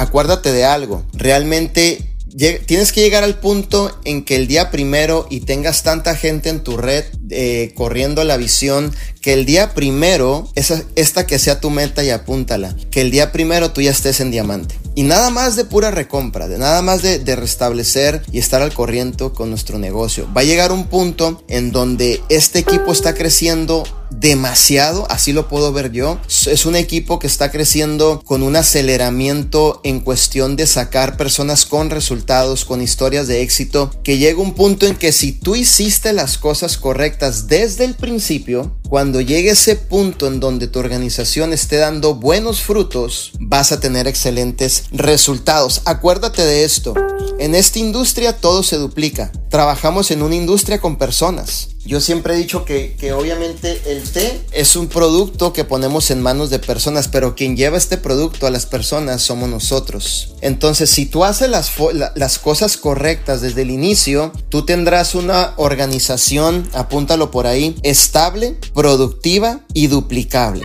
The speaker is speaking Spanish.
acuérdate de algo, realmente tienes que llegar al punto en que el día primero y tengas tanta gente en tu red eh, corriendo la visión que el día primero, esa, esta que sea tu meta y apúntala, que el día primero tú ya estés en diamante. Y nada más de pura recompra, de nada más de, de restablecer y estar al corriente con nuestro negocio. Va a llegar un punto en donde este equipo está creciendo demasiado, así lo puedo ver yo. Es un equipo que está creciendo con un aceleramiento en cuestión de sacar personas con resultados, con historias de éxito, que llega un punto en que si tú hiciste las cosas correctas desde el principio, cuando llegue ese punto en donde tu organización esté dando buenos frutos, vas a tener excelentes resultados. Acuérdate de esto. En esta industria todo se duplica. Trabajamos en una industria con personas. Yo siempre he dicho que, obviamente el té es un producto que ponemos en manos de personas, pero quien lleva este producto a las personas somos nosotros. Entonces, si tú haces las, las cosas correctas desde el inicio, tú tendrás una organización, apúntalo por ahí, estable, productiva y duplicable.